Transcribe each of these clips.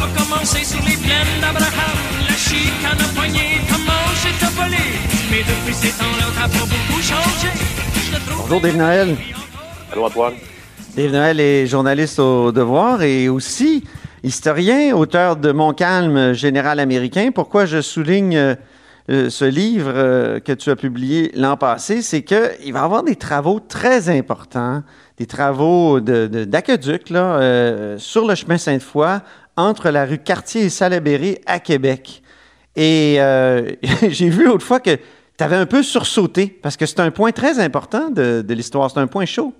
va commencer sur les plaines d'Abraham. La chicane a poigné, comment j'ai volé. Mais depuis ces temps-là, t'as pas beaucoup changé. Bonjour Dave Noël. Allô, Antoine? Dave Noël est journaliste au Devoir et aussi historien, auteur de Mon calme général américain. Pourquoi je souligne euh, ce livre euh, que tu as publié l'an passé, c'est qu'il va y avoir des travaux très importants, des travaux d'aqueduc de, là, euh, sur le chemin Sainte-Foy, entre la rue Cartier et Salaberry à Québec. Et euh, j'ai vu l'autre fois que tu avais un peu sursauté, parce que c'est un point très important de, de l'histoire, c'est un point chaud.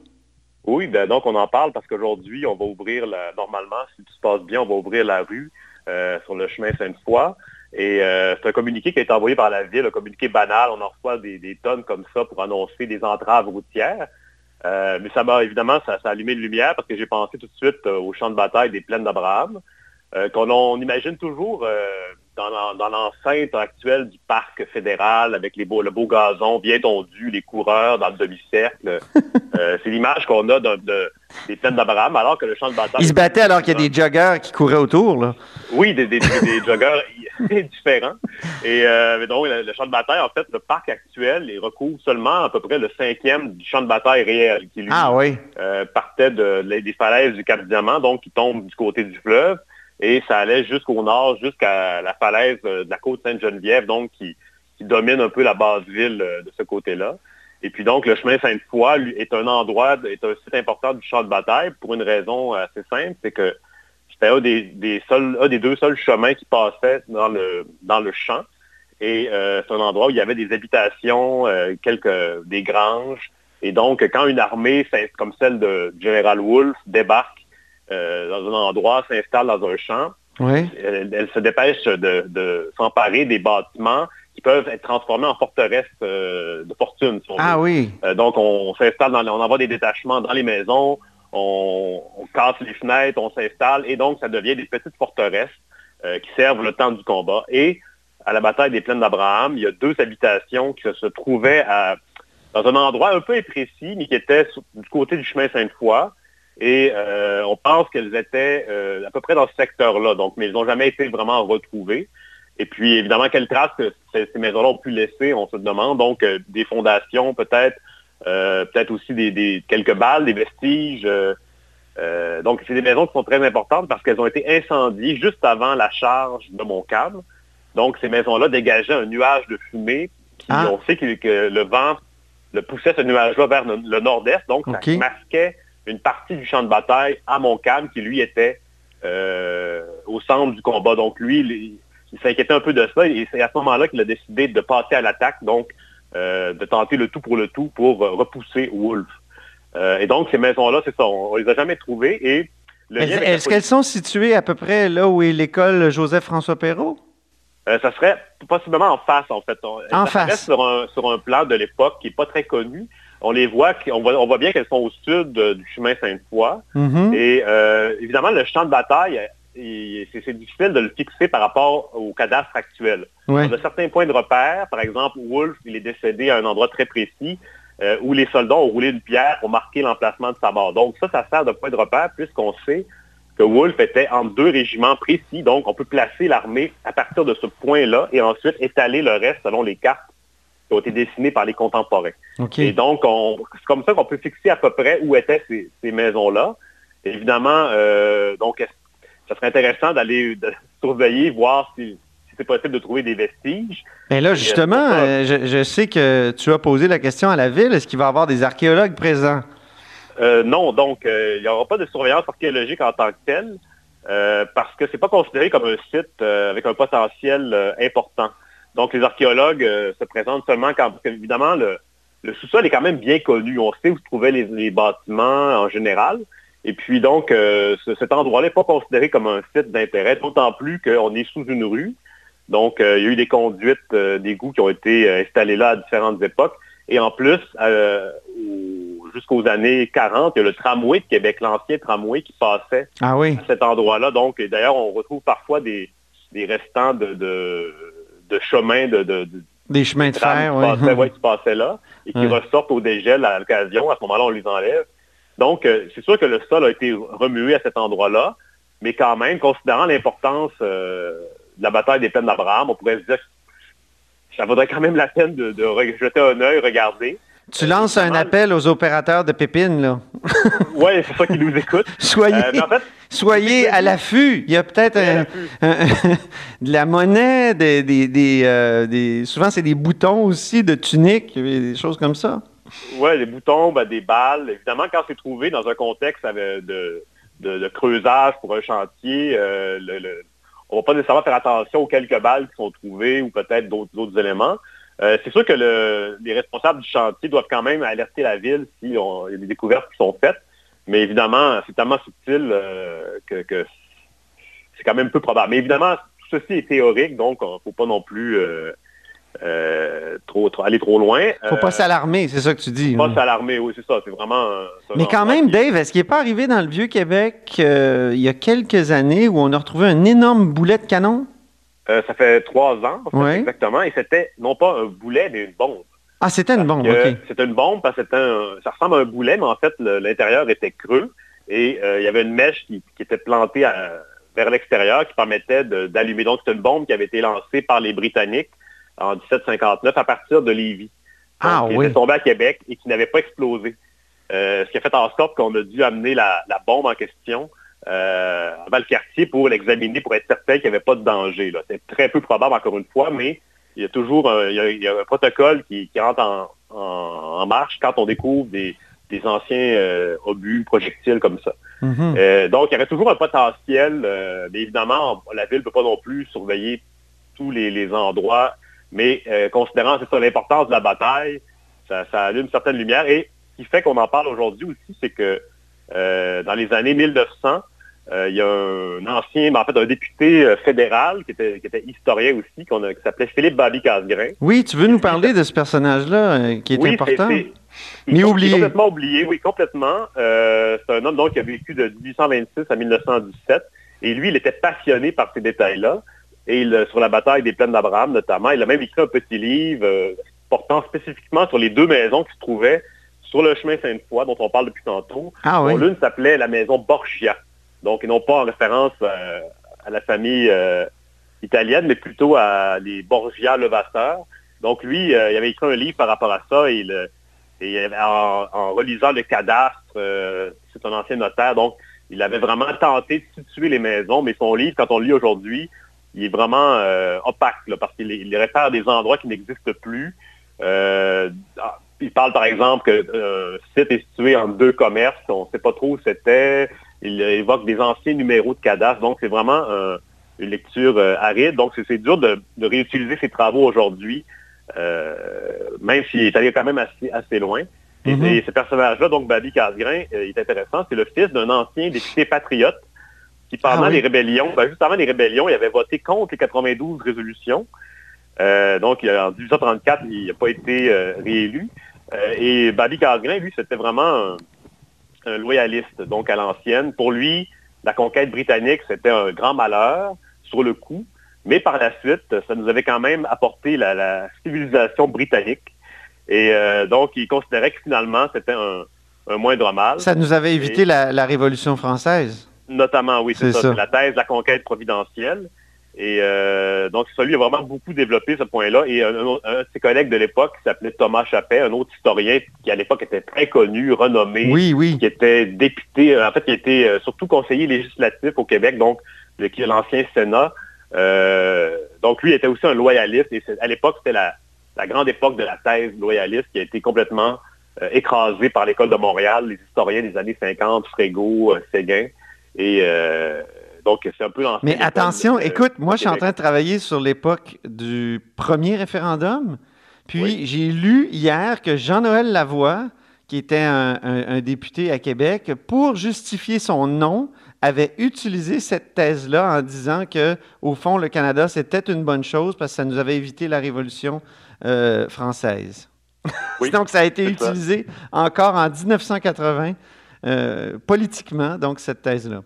Oui, ben donc on en parle parce qu'aujourd'hui, on va ouvrir, normalement, si tout se passe bien, on va ouvrir la rue euh, sur le chemin Sainte-Foy. Et euh, c'est un communiqué qui a été envoyé par la ville, un communiqué banal. On en reçoit des, tonnes comme ça pour annoncer des entraves routières. Mais ça m'a évidemment, ça, ça, a allumé une lumière parce que j'ai pensé tout de suite au champ de bataille des plaines d'Abraham, qu'on on imagine toujours euh, dans, l'enceinte actuelle du parc fédéral avec les beaux, le beau gazon bien tondu, les coureurs dans le demi-cercle. Euh, c'est l'image qu'on a de, de, des plaines d'Abraham alors que le champ de bataille... Il se battait alors qu'il y a des joggers qui couraient autour, là. Oui, des, des, des joggers différents. Et euh, donc, le, le, champ de bataille, en fait, le parc actuel, il recouvre seulement à peu près le cinquième du champ de bataille réel, qui lui ah, oui. euh, partait de, des falaises du Cap-Diamant, donc qui tombe du côté du fleuve, et ça allait jusqu'au nord, jusqu'à la falaise de la côte Sainte-Geneviève, donc qui, domine un peu la base ville de ce côté-là. Et puis donc, le chemin Sainte-Foy est un endroit, est un site important du champ de bataille pour une raison assez simple, c'est que c'était un des, deux seuls chemins qui passaient dans le, dans le champ. Et euh, c'est un endroit où il y avait des habitations, euh, quelques des granges. Et donc, quand une armée comme celle de General Wolfe débarque euh, dans un endroit, s'installe dans un champ, oui. elle, elle, se dépêche de, de s'emparer des bâtiments qui peuvent être transformés en forteresses euh, de fortune. Si on ah veut. oui. Euh, donc, on s'installe, dans, on envoie des détachements dans les maisons, on, on casse les fenêtres, on s'installe, et donc ça devient des petites forteresses qui servent le temps du combat. Et à la bataille des plaines d'Abraham, il y a deux habitations qui se trouvaient à, dans un endroit un peu imprécis, mais qui était du côté du chemin Sainte-Foy. Et euh, on pense qu'elles étaient euh, à peu près dans ce secteur-là, donc, mais elles n'ont jamais été vraiment retrouvées. Et puis, évidemment, quelles traces que ces, ces maisons-là ont pu laisser, on se demande. Donc, euh, des fondations, peut-être, peut-être aussi des, des, quelques balles, des vestiges. Donc, c'est des maisons qui sont très importantes parce qu'elles ont été incendiées juste avant la charge de Montcalm. Donc, ces maisons-là dégageaient un nuage de fumée. Qui, ah. On sait que, que, le vent le poussait ce nuage-là vers le, le nord-est. Donc, okay. ça masquait une partie du champ de bataille à Montcalm qui, lui, était euh, au centre du combat. Donc, lui, il, il s'inquiétait un peu de ça et c'est à ce moment-là qu'il a décidé de passer à l'attaque, donc euh, de tenter le tout pour le tout pour euh, repousser Wolfe. Et donc, ces maisons-là, c'est ça, on, on les a jamais trouvées. Et Est-ce qu'elles sont situées à peu près là où est l'école Joseph-François Perrault? Euh, ça serait possiblement en face, en fait. On, en ça face. Sur un, sur un plan de l'époque qui n'est pas très connu. On les voit, on voit, on voit bien qu'elles sont au sud du chemin Sainte-Foy. Mm -hmm. Et euh, évidemment, le champ de bataille, c'est difficile de le fixer par rapport au cadastre actuel. Ouais. On a certains points de repère. Par exemple, Wolfe, il est décédé à un endroit très précis euh, où les soldats ont roulé une pierre pour marquer l'emplacement de sa mort. Donc ça, ça sert de point de repère puisqu'on sait que Wolfe était en deux régiments précis. Donc, on peut placer l'armée à partir de ce point-là et ensuite étaler le reste selon les cartes qui ont été dessinées par les contemporains. Okay. Et donc, c'est comme ça qu'on peut fixer à peu près où étaient ces, ces maisons-là. Évidemment, euh, donc, ça serait intéressant d'aller surveiller, voir si, si c'est possible de trouver des vestiges. Mais là, justement, euh, je, je, sais que tu as posé la question à la ville. Est-ce qu'il va y avoir des archéologues présents? Euh, non, donc, il n'y aura pas de surveillance archéologique en tant que telle, parce que c'est pas considéré comme un site avec un potentiel important. Donc, les archéologues se présentent seulement quand, parce qu'évidemment, le, le sous-sol est quand même bien connu. On sait où se trouvaient les, les bâtiments en général. Et puis donc, euh, ce, cet endroit-là n'est pas considéré comme un site d'intérêt, d'autant plus qu'on est sous une rue. Donc, euh, il y a eu des conduites euh, d'égouts qui ont été installées là à différentes époques. Et en plus, jusqu'aux années 40, il y a le tramway de Québec, l'ancien tramway qui passait ah oui. à cet endroit-là. Donc, d'ailleurs, on retrouve parfois des, des restants de, de, de chemins de, de, des chemins de fer, qui, passaient, ouais, qui passaient là et qui ouais. ressortent au dégel à l'occasion. À ce moment-là, on les enlève. Donc, euh, c'est sûr que le sol a été remué à cet endroit-là. mais quand même, considérant l'importance de la bataille des plaines d'Abraham, on pourrait se dire que ça vaudrait quand même la peine de, de jeter un œil, regarder. Tu lances un appel aux opérateurs de pépines, là. oui, c'est ça qui nous écoute. soyez Euh, soyez à l'affût. Il y a peut-être de la monnaie, des, des, des, euh, des souvent c'est des boutons aussi de tunique, des choses comme ça. Oui, des boutons, ben, des balles. Évidemment, quand c'est trouvé dans un contexte de, de, de, creusage pour un chantier, euh, le, le, on ne va pas nécessairement faire attention aux quelques balles qui sont trouvées ou peut-être d'autres éléments. Euh, c'est sûr que le, les responsables du chantier doivent quand même alerter la ville s'il y a des découvertes qui sont faites. Mais évidemment, c'est tellement subtil euh, que, que c'est quand même peu probable. Mais évidemment, tout ceci est théorique, donc il ne faut pas non plus euh, trop, trop, aller trop loin. Il ne faut pas s'alarmer, c'est ça que tu dis. Pas s'alarmer, oui, c'est ça. C'est vraiment. Mais quand même, Dave, est-ce qu'il n'est pas arrivé dans le Vieux-Québec il y a quelques années où on a retrouvé un énorme boulet de canon? Euh, ça fait trois ans, exactement, et c'était non pas un boulet, mais une bombe. Ah, c'était une bombe, OK. C'était une bombe parce que un, ça ressemble à un boulet, mais en fait, l'intérieur était creux et euh, il y avait une mèche qui, était plantée vers l'extérieur qui permettait d'allumer. Donc, c'était une bombe qui avait été lancée par les Britanniques en 1759 à partir de Lévis. ah, qui oui. était tombé à Québec et qui n'avait pas explosé. Euh, ce qui a fait en sorte qu'on a dû amener la, la bombe en question euh, avant le quartier pour l'examiner, pour être certain qu'il n'y avait pas de danger. C'est très peu probable, encore une fois, mais il y a toujours un, il y a, un protocole qui, qui rentre en, en, marche quand on découvre des, des anciens euh, obus, projectiles comme ça. Mhm. euh, donc, il y aurait toujours un potentiel, euh, mais évidemment, la ville ne peut pas non plus surveiller tous les, les endroits, mais considérant c'est l'importance de la bataille, ça, ça allume une certaine lumière. Et ce qui fait qu'on en parle aujourd'hui aussi, c'est que dans les années 1900, euh, il y a un ancien, ben, en fait, un député euh, fédéral qui était, qui était historien aussi, qu'on qui s'appelait Philippe Babi Casgrain. Oui, tu veux nous parler de ce personnage-là euh, qui est oui, important? c'est- c'est- Mais il est oublié. Complètement oublié, oui, complètement. Euh, c'est un homme donc qui a vécu de 1826 à 1917. Et lui, il était passionné par ces détails-là. Et il, sur la bataille des plaines d'Abraham, notamment, il a même écrit un petit livre euh, portant spécifiquement sur les deux maisons qui se trouvaient sur le chemin Sainte-Foy, dont on parle depuis tantôt. Ah oui. dont L'une s'appelait la maison Borgia. Donc, non pas en référence euh, à la famille euh, italienne, mais plutôt à les Borgia Levasseur. Donc, lui, euh, il avait écrit un livre par rapport à ça. Et, en, en, relisant le cadastre, c'est un ancien notaire, donc il avait vraiment tenté de situer les maisons, mais son livre, quand on le lit aujourd'hui, il est vraiment opaque, là, parce qu'il il réfère des endroits qui n'existent plus. Euh, il parle par exemple que euh, site est situé en deux commerces, on ne sait pas trop où c'était. Il évoque des anciens numéros de cadastre, donc c'est vraiment euh, une lecture euh, aride. Donc c'est dur de, de, réutiliser ses travaux aujourd'hui, même s'il est allé quand même assez, assez loin. Et, Mhm. et ce personnage-là, donc Babi Casgrain, il est intéressant. C'est le fils d'un ancien député patriote qui, pendant Ah oui. les rébellions, ben, juste avant les rébellions, il avait voté contre les 92 résolutions. Euh, donc, en 1834, il n'a pas été euh, réélu. Euh, et Babi Casgrain, lui, c'était vraiment un, un loyaliste, donc à l'ancienne. Pour lui, la conquête britannique, c'était un grand malheur sur le coup. Mais par la suite, ça nous avait quand même apporté la, la civilisation britannique. Et donc, il considérait que finalement, c'était un, un moindre mal. Ça nous avait évité la, la Révolution française. Notamment, oui, c'est ça. ça. C'est la thèse de la conquête providentielle. Et euh, donc, ça lui a vraiment beaucoup développé ce point-là. Et un, un- un de ses collègues de l'époque, qui s'appelait Thomas Chappet, un autre historien qui, à l'époque, était très connu, renommé, Oui, oui. qui était député, euh, en fait, qui était euh, surtout conseiller législatif au Québec, donc qui est l'ancien Sénat. Euh, donc, lui était aussi un loyaliste. Et à l'époque, c'était la, la grande époque de la thèse loyaliste qui a été complètement euh, écrasée par l'École de Montréal, les historiens des années 50, Frégo, Séguin. Et donc, c'est un peu Mais attention, écoute, moi, je suis en train de travailler sur l'époque du premier référendum. Puis, Oui. j'ai lu hier que Jean-Noël Lavoie, qui était un, un- un député à Québec, pour justifier son nom, avait utilisé cette thèse-là en disant que, au fond, le Canada, c'était une bonne chose parce que ça nous avait évité la Révolution euh, française. Oui, donc, ça a été ça. utilisé encore en 1980 euh, politiquement, donc, cette thèse-là.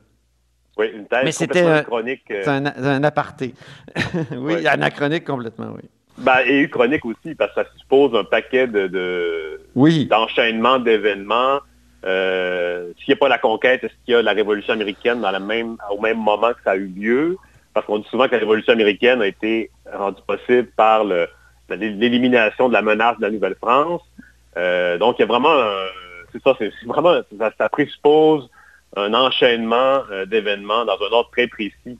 Oui, une thèse Mais c'était, euh, chronique. euh, C'est un, un aparté. oui, Ouais. anachronique complètement, oui. ben, et chronique aussi, parce que ça suppose un paquet de, de, Oui, d'enchaînement d'événements Euh, s'il n'y a pas la conquête, est-ce qu'il y a la révolution américaine dans même, au même moment que ça a eu lieu? Parce qu'on dit souvent que la révolution américaine a été rendue possible par l'élimination de la menace de la Nouvelle-France. Euh, donc, il y a vraiment, c'est ça, c'est vraiment, ça, présuppose un enchaînement euh, d'événements dans un ordre très précis.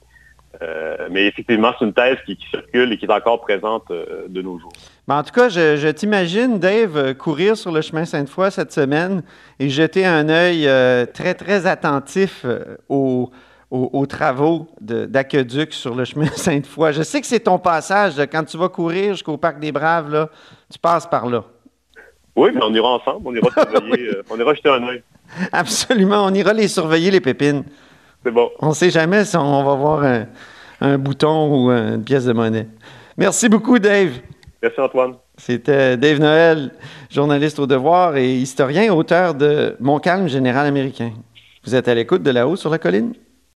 mais effectivement, c'est une thèse qui, circule et qui est encore présente de nos jours. En tout cas, je, t'imagine, Dave, euh, courir sur le chemin Sainte-Foy cette semaine et jeter un œil euh, très, très attentif euh, aux, travaux d'aqueduc sur le chemin Sainte-Foy. Je sais que c'est ton passage. quand tu vas courir jusqu'au Parc des Braves, là, tu passes par là. Oui, mais on ira ensemble. On ira surveiller. on ira jeter un œil. Absolument. On ira les surveiller, les pépines. C'est bon. On ne sait jamais si on va voir un, un bouton ou une pièce de monnaie. Merci beaucoup, Dave. Merci Antoine. C'était Dave Noël, journaliste au devoir et historien, auteur de Mon calme général américain. Vous êtes à l'écoute de là-haut sur la colline?